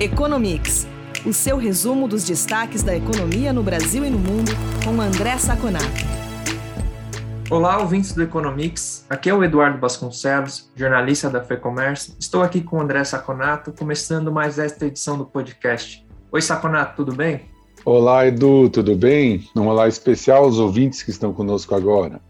Economics, o seu resumo dos destaques da economia no Brasil e no mundo, com André Saconato. Olá, ouvintes do Economics. Aqui é o Eduardo Vasconcelos, jornalista da FEComércio. Estou aqui com o André Saconato, começando mais esta edição do podcast. Oi, Saconato, tudo bem? Olá, Edu, tudo bem? Um olá especial aos ouvintes que estão conosco agora.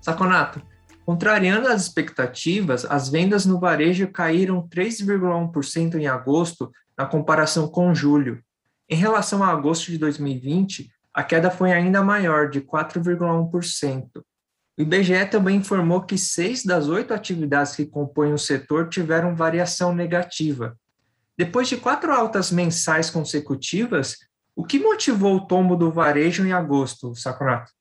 Saconato, contrariando as expectativas, as vendas no varejo caíram 3,1% em agosto na comparação com julho. Em relação a agosto de 2020, a queda foi ainda maior, de 4,1%. O IBGE também informou que seis das oito atividades que compõem o setor tiveram variação negativa. Depois de quatro altas mensais consecutivas, o que motivou o tombo do varejo em agosto, Saconato?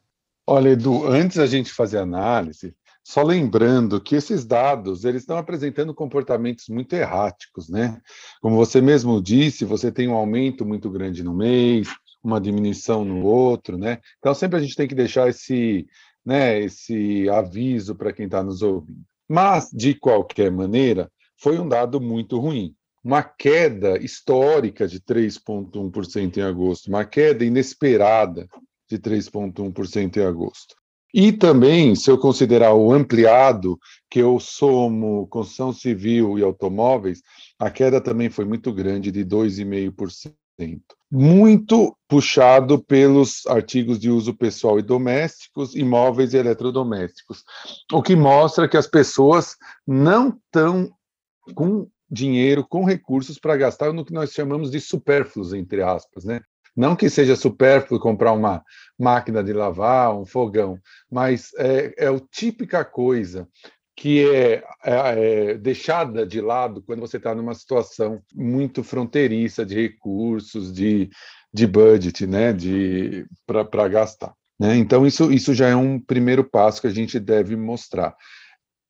Olha, Edu, antes a gente fazer análise, só lembrando que esses dados eles estão apresentando comportamentos muito erráticos, né? Como você mesmo disse, você tem um aumento muito grande no mês, uma diminuição no outro, né? Então sempre a gente tem que deixar esse, né, esse aviso para quem está nos ouvindo. Mas de qualquer maneira, foi um dado muito ruim. Uma queda histórica de 3,1% em agosto, uma queda inesperada de 3,1% em agosto. E também, se eu considerar o ampliado, que eu somo construção civil e automóveis, a queda também foi muito grande, de 2,5%. Muito puxado pelos artigos de uso pessoal e domésticos, imóveis e eletrodomésticos, o que mostra que as pessoas não estão com dinheiro, com recursos para gastar no que nós chamamos de supérfluos, entre aspas, né? Não que seja supérfluo comprar uma máquina de lavar, um fogão, mas é, é típica coisa que é, é, é, deixada de lado quando você está numa situação muito fronteiriça de recursos, de, de budget, né, de para gastar. Né? Então isso, isso já é um primeiro passo que a gente deve mostrar.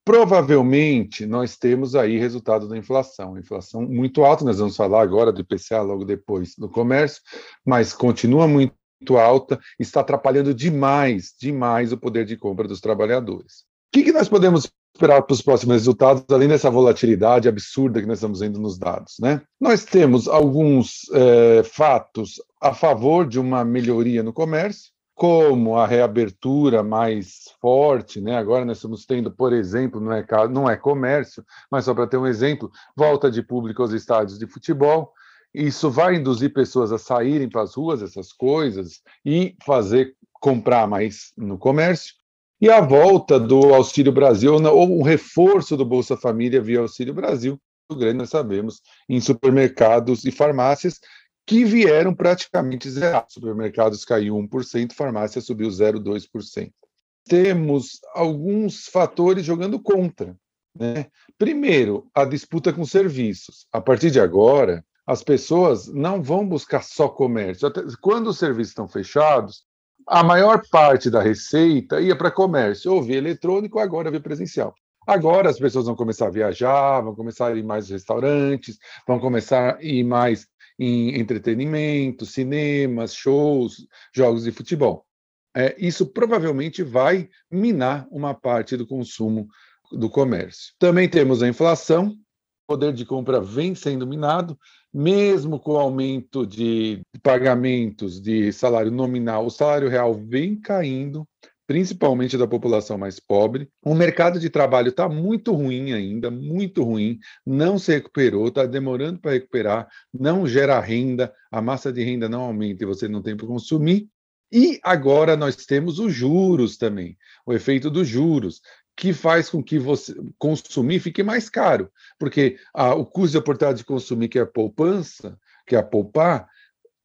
Provavelmente nós temos aí resultado da inflação, inflação muito alta, nós vamos falar agora do IPCA logo depois do comércio, mas continua muito alta, está atrapalhando demais, demais o poder de compra dos trabalhadores. O que, que nós podemos esperar para os próximos resultados, além dessa volatilidade absurda que nós estamos vendo nos dados? Né? Nós temos alguns é, fatos a favor de uma melhoria no comércio, como a reabertura mais forte, né? Agora nós estamos tendo, por exemplo, não é, não é comércio, mas só para ter um exemplo, volta de público aos estádios de futebol. Isso vai induzir pessoas a saírem para as ruas, essas coisas, e fazer comprar mais no comércio. E a volta do Auxílio Brasil, ou um reforço do Bolsa Família via Auxílio Brasil, grande, nós sabemos, em supermercados e farmácias, que vieram praticamente zerados. Supermercados caiu 1%, farmácia subiu 0,2%. Temos alguns fatores jogando contra. Né? Primeiro, a disputa com serviços. A partir de agora, as pessoas não vão buscar só comércio. Quando os serviços estão fechados, a maior parte da receita ia para comércio, ou via eletrônico, agora via presencial. Agora as pessoas vão começar a viajar, vão começar a ir mais restaurantes, vão começar a ir mais em entretenimento, cinemas, shows, jogos de futebol. É, isso provavelmente vai minar uma parte do consumo do comércio. Também temos a inflação, o poder de compra vem sendo minado, mesmo com o aumento de pagamentos de salário nominal, o salário real vem caindo, principalmente da população mais pobre. O mercado de trabalho está muito ruim ainda, muito ruim, não se recuperou, está demorando para recuperar, não gera renda, a massa de renda não aumenta e você não tem para consumir. E agora nós temos os juros também, o efeito dos juros, que faz com que você consumir fique mais caro, porque a, o custo de oportunidade de consumir, que é a poupança, que é a poupar,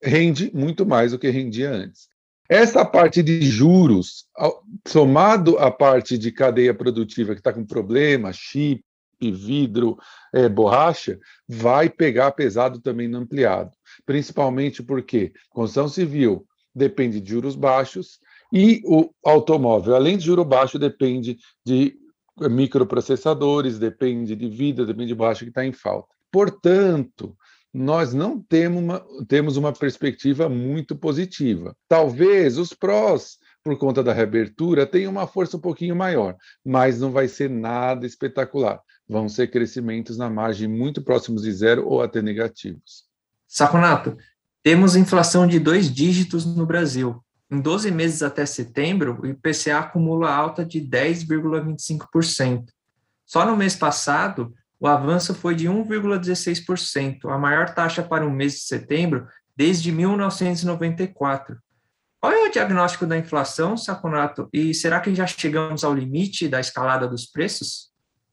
rende muito mais do que rendia antes. Essa parte de juros, somado à parte de cadeia produtiva que está com problema, chip, vidro, é, borracha, vai pegar pesado também no ampliado. Principalmente porque construção civil depende de juros baixos e o automóvel, além de juro baixo, depende de microprocessadores, depende de vida, depende de borracha que está em falta. Portanto, nós não temos uma, temos uma perspectiva muito positiva. Talvez os prós, por conta da reabertura, tenham uma força um pouquinho maior, mas não vai ser nada espetacular. Vão ser crescimentos na margem muito próximos de zero ou até negativos. Saconato, temos inflação de dois dígitos no Brasil. Em 12 meses até setembro, o IPCA acumula alta de 10,25%. Só no mês passado, o avanço foi de 1,16%, a maior taxa para o mês de setembro desde 1994. Qual é o diagnóstico da inflação, Saconato? E será que já chegamos ao limite da escalada dos preços?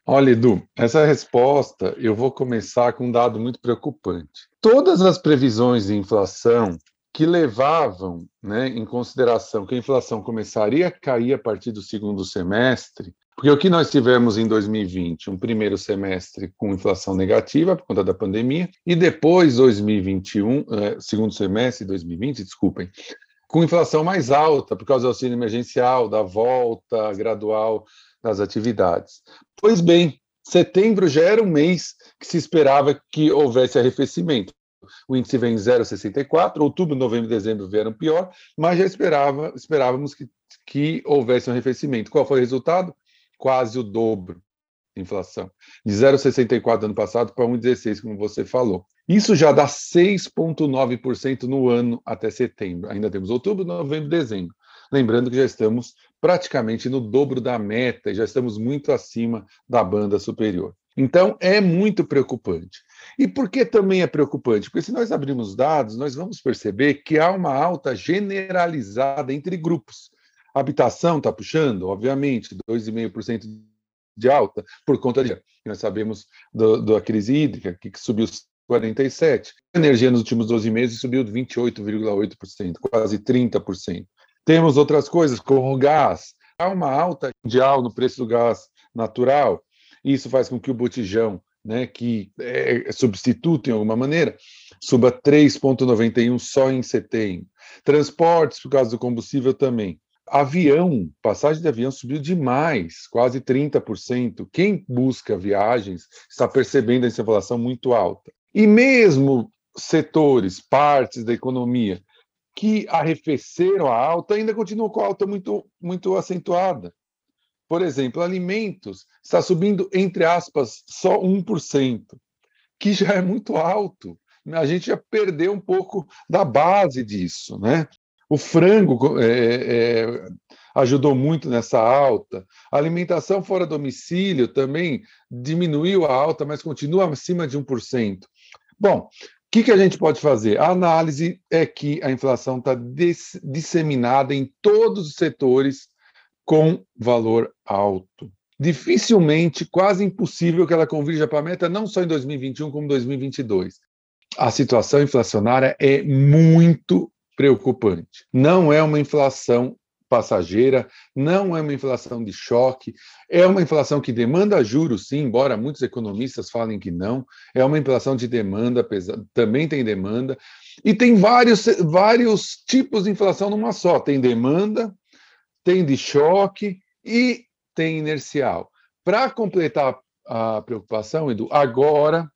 Olha, Edu, essa resposta eu vou começar com um dado muito preocupante. Todas as previsões de inflação que levavam né, em consideração que a inflação começaria a cair a partir do segundo semestre, porque o que nós tivemos em 2020, um primeiro semestre com inflação negativa por conta da pandemia, e depois 2021, eh, segundo semestre de 2020, desculpem, com inflação mais alta por causa do auxílio emergencial, da volta gradual das atividades. Pois bem, setembro já era um mês que se esperava que houvesse arrefecimento. O índice vem em 0,64, outubro, novembro e dezembro vieram pior, mas já esperava, esperávamos que, que houvesse um arrefecimento. Qual foi o resultado? Quase o dobro de inflação, de 0,64 ano passado para 1,16, como você falou. Isso já dá 6,9% no ano até setembro. Ainda temos outubro, novembro dezembro. Lembrando que já estamos praticamente no dobro da meta e já estamos muito acima da banda superior. Então, é muito preocupante. E por que também é preocupante? Porque se nós abrirmos dados, nós vamos perceber que há uma alta generalizada entre grupos. Habitação está puxando, obviamente, 2,5% de alta, por conta de. Nós sabemos do, da crise hídrica, que subiu 47%. A energia nos últimos 12 meses subiu 28,8%, quase 30%. Temos outras coisas, como o gás. Há uma alta mundial no preço do gás natural. Isso faz com que o botijão, né, que é substituto em alguma maneira, suba 3,91 só em setembro. Transportes, por causa do combustível, também. Avião, passagem de avião subiu demais, quase 30%. Quem busca viagens está percebendo essa inflação muito alta. E mesmo setores, partes da economia que arrefeceram a alta ainda continuam com a alta muito, muito acentuada. Por exemplo, alimentos está subindo, entre aspas, só 1%, que já é muito alto. A gente já perdeu um pouco da base disso. Né? O frango é, é, ajudou muito nessa alta. A alimentação fora domicílio também diminuiu a alta, mas continua acima de 1%. Bom, que, que a gente pode fazer? A análise é que a inflação está disseminada em todos os setores com valor alto. Dificilmente, quase impossível que ela convirja para a meta, não só em 2021, como 2022. A situação inflacionária é muito preocupante. Não é uma inflação passageira, não é uma inflação de choque, é uma inflação que demanda juros, sim, embora muitos economistas falem que não, é uma inflação de demanda, também tem demanda, e tem vários, vários tipos de inflação numa só: tem demanda, tem de choque e tem inercial. Para completar a preocupação, Edu, agora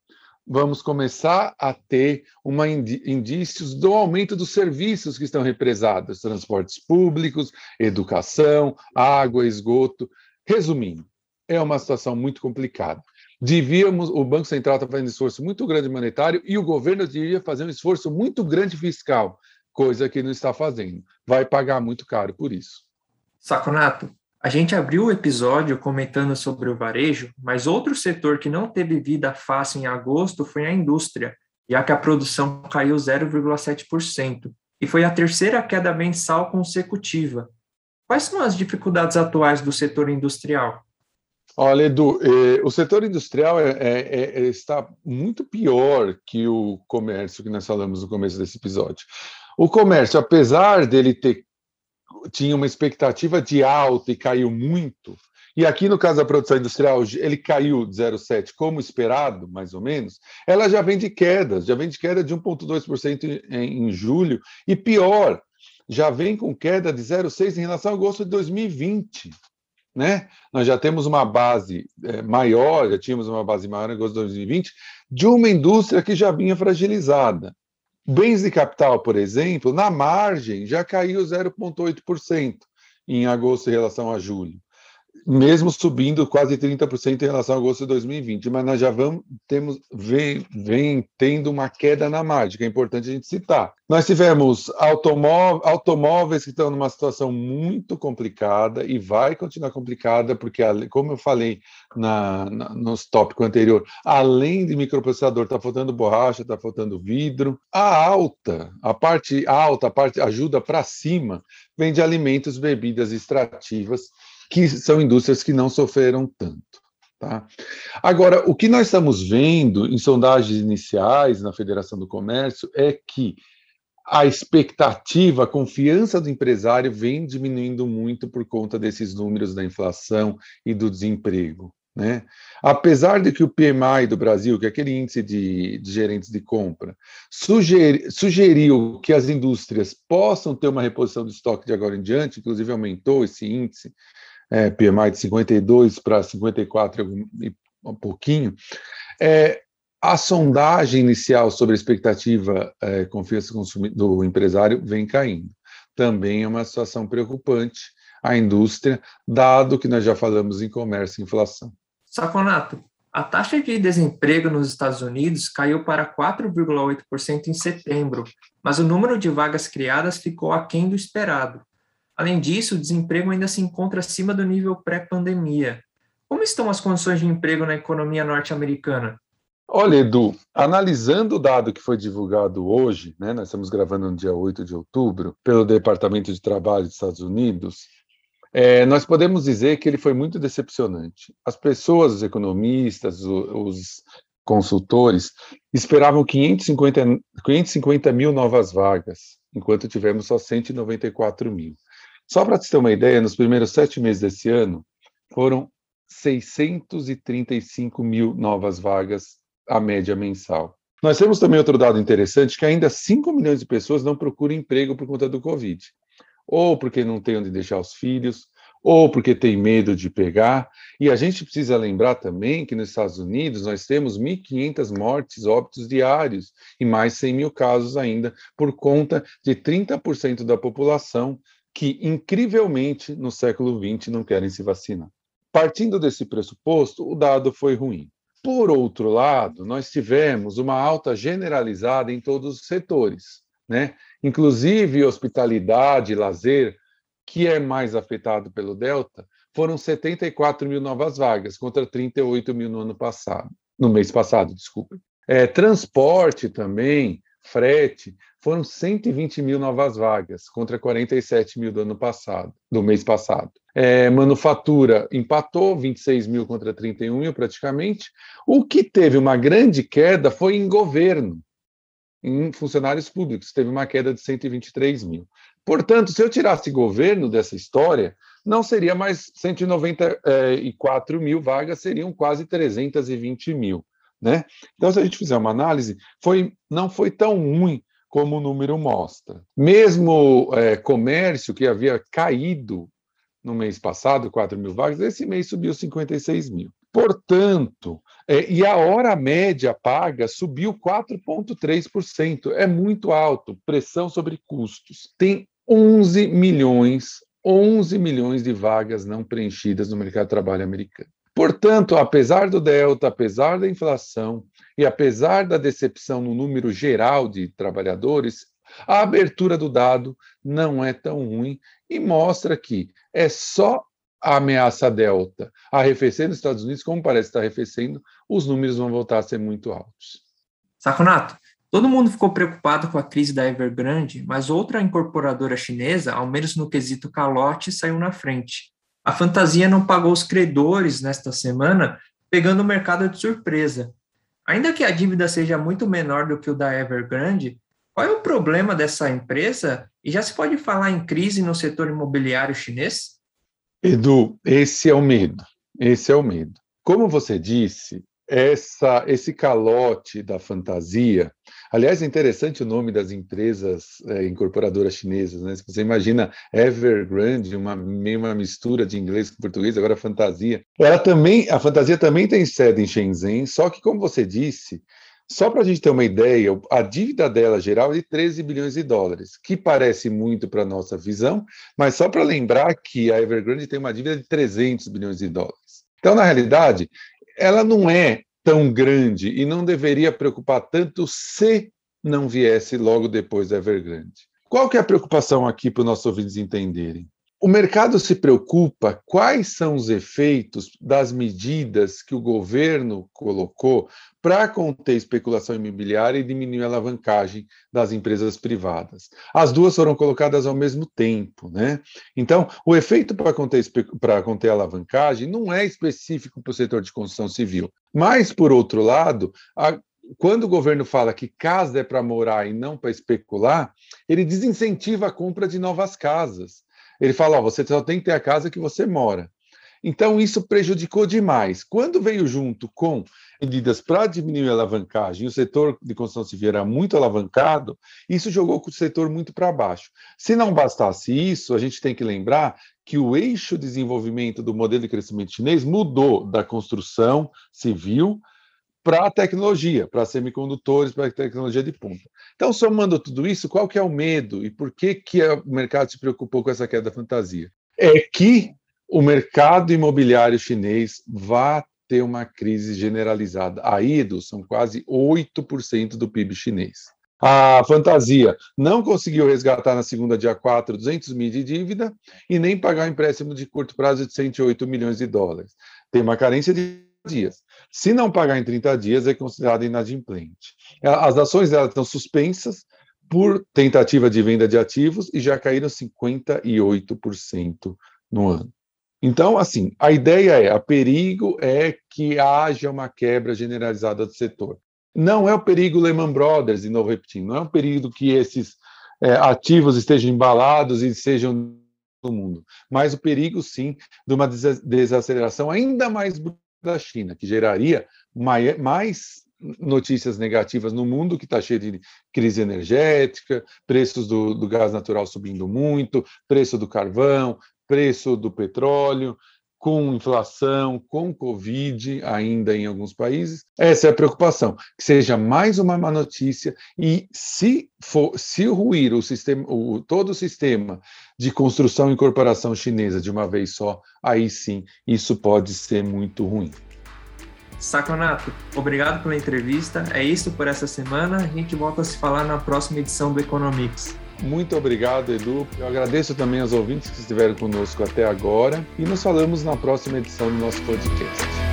vamos começar a ter uma indícios do aumento dos serviços que estão represados, transportes públicos, educação, água, esgoto. Resumindo, é uma situação muito complicada. Devíamos, o Banco Central está fazendo um esforço muito grande monetário e o governo devia fazer um esforço muito grande fiscal, coisa que não está fazendo. Vai pagar muito caro por isso. Saconato, a gente abriu o episódio comentando sobre o varejo, mas outro setor que não teve vida fácil em agosto foi a indústria, já que a produção caiu 0,7%, e foi a terceira queda mensal consecutiva. Quais são as dificuldades atuais do setor industrial? Olha, Edu, eh, o setor industrial é, é, é, está muito pior que o comércio que nós falamos no começo desse episódio. O comércio, apesar dele ter tinha uma expectativa de alta e caiu muito. E aqui no caso da produção industrial, ele caiu de 0,7 como esperado, mais ou menos. Ela já vem de quedas, já vem de queda de 1,2% em, em julho. E pior, já vem com queda de 0,6 em relação ao agosto de 2020. Né? Nós já temos uma base é, maior, já tínhamos uma base maior em agosto de 2020, de uma indústria que já vinha fragilizada. Bens de capital, por exemplo, na margem já caiu 0,8% em agosto em relação a julho. Mesmo subindo quase 30% em relação ao agosto de 2020, mas nós já vamos temos vem, vem tendo uma queda na margem, que é importante a gente citar. Nós tivemos automó automóveis que estão numa situação muito complicada e vai continuar complicada, porque, como eu falei na, na, nos tópicos anterior, além de microprocessador, está faltando borracha, está faltando vidro. A alta, a parte alta, a parte ajuda para cima, vem de alimentos, bebidas extrativas que são indústrias que não sofreram tanto. Tá? Agora, o que nós estamos vendo em sondagens iniciais na Federação do Comércio é que a expectativa, a confiança do empresário vem diminuindo muito por conta desses números da inflação e do desemprego. Né? Apesar de que o PMI do Brasil, que é aquele índice de, de gerentes de compra, sugeri, sugeriu que as indústrias possam ter uma reposição de estoque de agora em diante, inclusive aumentou esse índice é, PMI de 52 para 54 e um pouquinho, é, a sondagem inicial sobre a expectativa é, confiança do empresário vem caindo. Também é uma situação preocupante a indústria, dado que nós já falamos em comércio e inflação. Saconato, a taxa de desemprego nos Estados Unidos caiu para 4,8% em setembro, mas o número de vagas criadas ficou aquém do esperado. Além disso, o desemprego ainda se encontra acima do nível pré-pandemia. Como estão as condições de emprego na economia norte-americana? Olha, Edu, analisando o dado que foi divulgado hoje, né, nós estamos gravando no dia 8 de outubro, pelo Departamento de Trabalho dos Estados Unidos, é, nós podemos dizer que ele foi muito decepcionante. As pessoas, os economistas, os, consultores, esperavam 550, 550 mil novas vagas, enquanto tivemos só 194 mil. Só para você ter uma ideia, nos primeiros sete meses desse ano, foram 635 mil novas vagas, a média mensal. Nós temos também outro dado interessante, que ainda 5 milhões de pessoas não procuram emprego por conta do Covid. Ou porque não tem onde deixar os filhos, ou porque tem medo de pegar. E a gente precisa lembrar também que nos Estados Unidos nós temos 1.500 mortes, óbitos diários, e mais 100 mil casos ainda, por conta de 30% da população que, incrivelmente, no século XX não querem se vacinar. Partindo desse pressuposto, o dado foi ruim. Por outro lado, nós tivemos uma alta generalizada em todos os setores, né? inclusive hospitalidade, lazer, que é mais afetado pelo Delta, foram 74 mil novas vagas, contra 38 mil no ano passado, no mês passado, desculpa. É, transporte também, frete, foram 120 mil novas vagas, contra 47 mil do ano passado, do mês passado. É, manufatura empatou, 26 mil contra 31 mil praticamente. O que teve uma grande queda foi em governo, em funcionários públicos, teve uma queda de 123 mil. Portanto, se eu tirasse governo dessa história, não seria mais 194 mil vagas, seriam quase 320 mil. Né? Então, se a gente fizer uma análise, foi, não foi tão ruim como o número mostra. Mesmo é, comércio, que havia caído no mês passado, 4 mil vagas, esse mês subiu 56 mil. Portanto, é, e a hora média paga subiu 4,3%. É muito alto, pressão sobre custos. Tem 11 milhões, 11 milhões de vagas não preenchidas no mercado de trabalho americano. Portanto, apesar do delta, apesar da inflação e apesar da decepção no número geral de trabalhadores, a abertura do dado não é tão ruim e mostra que é só a ameaça delta arrefecendo os Estados Unidos, como parece estar arrefecendo, os números vão voltar a ser muito altos. Saconato, todo mundo ficou preocupado com a crise da Evergrande, mas outra incorporadora chinesa, ao menos no quesito calote, saiu na frente. A fantasia não pagou os credores nesta semana, pegando o mercado de surpresa. Ainda que a dívida seja muito menor do que o da Evergrande, qual é o problema dessa empresa? E já se pode falar em crise no setor imobiliário chinês? Edu, esse é o medo. Esse é o medo. Como você disse, essa, esse calote da fantasia. Aliás, é interessante o nome das empresas é, incorporadoras chinesas, né? Se você imagina Evergrande, uma meio uma mistura de inglês com português, agora fantasia. Ela também, a fantasia também tem sede em Shenzhen, só que como você disse, Só para a gente ter uma ideia, a dívida dela geral é de 13 bilhões de dólares, que parece muito para a nossa visão, mas só para lembrar que a Evergrande tem uma dívida de 300 bilhões de dólares. Então, na realidade, ela não é tão grande e não deveria preocupar tanto se não viesse logo depois da Evergrande. Qual que é a preocupação aqui para os nossos ouvintes entenderem? O mercado se preocupa quais são os efeitos das medidas que o governo colocou para conter especulação imobiliária e diminuir a alavancagem das empresas privadas. As duas foram colocadas ao mesmo tempo, né? Então, o efeito para conter, para conter a alavancagem não é específico para o setor de construção civil. Mas, por outro lado, a, quando o governo fala que casa é para morar e não para especular, ele desincentiva a compra de novas casas. Ele fala: ó, você só tem que ter a casa que você mora. Então, isso prejudicou demais. Quando veio junto com medidas para diminuir a alavancagem, o setor de construção civil era muito alavancado, isso jogou o setor muito para baixo. Se não bastasse isso, a gente tem que lembrar que o eixo de desenvolvimento do modelo de crescimento chinês mudou da construção civil para a tecnologia, para semicondutores, para tecnologia de ponta. Então, somando tudo isso, qual que é o medo e por que, que o mercado se preocupou com essa queda da fantasia? É que o mercado imobiliário chinês vai ter uma crise generalizada. Aí, Edu, são quase 8% do PIB chinês. A fantasia não conseguiu resgatar na segunda, dia 4, 200 mil de dívida e nem pagar um empréstimo de curto prazo de 108 milhões de dólares. Tem uma carência de dias. Se não pagar em 30 dias, é considerado inadimplente. As ações dela estão suspensas por tentativa de venda de ativos e já caíram 58% no ano. Então, assim, a ideia é, a perigo é que haja uma quebra generalizada do setor. Não é o perigo Lehman Brothers, de novo repetindo, não é o perigo que esses é, ativos estejam embalados e sejam do mundo, mas o perigo, sim, de uma desaceleração ainda mais da China, que geraria mais notícias negativas no mundo que está cheio de crise energética, preços do, do, gás natural subindo muito, preço do carvão, preço do petróleo, com inflação, com Covid ainda em alguns países. Essa é a preocupação, que seja mais uma má notícia e se for, se ruir o sistema, o, todo o sistema de construção e incorporação chinesa de uma vez só, aí sim, isso pode ser muito ruim. Saconato, obrigado pela entrevista. É isso por essa semana. A gente volta a se falar na próxima edição do Economics. Muito obrigado, Edu. Eu agradeço também aos ouvintes que estiveram conosco até agora e nos falamos na próxima edição do nosso podcast.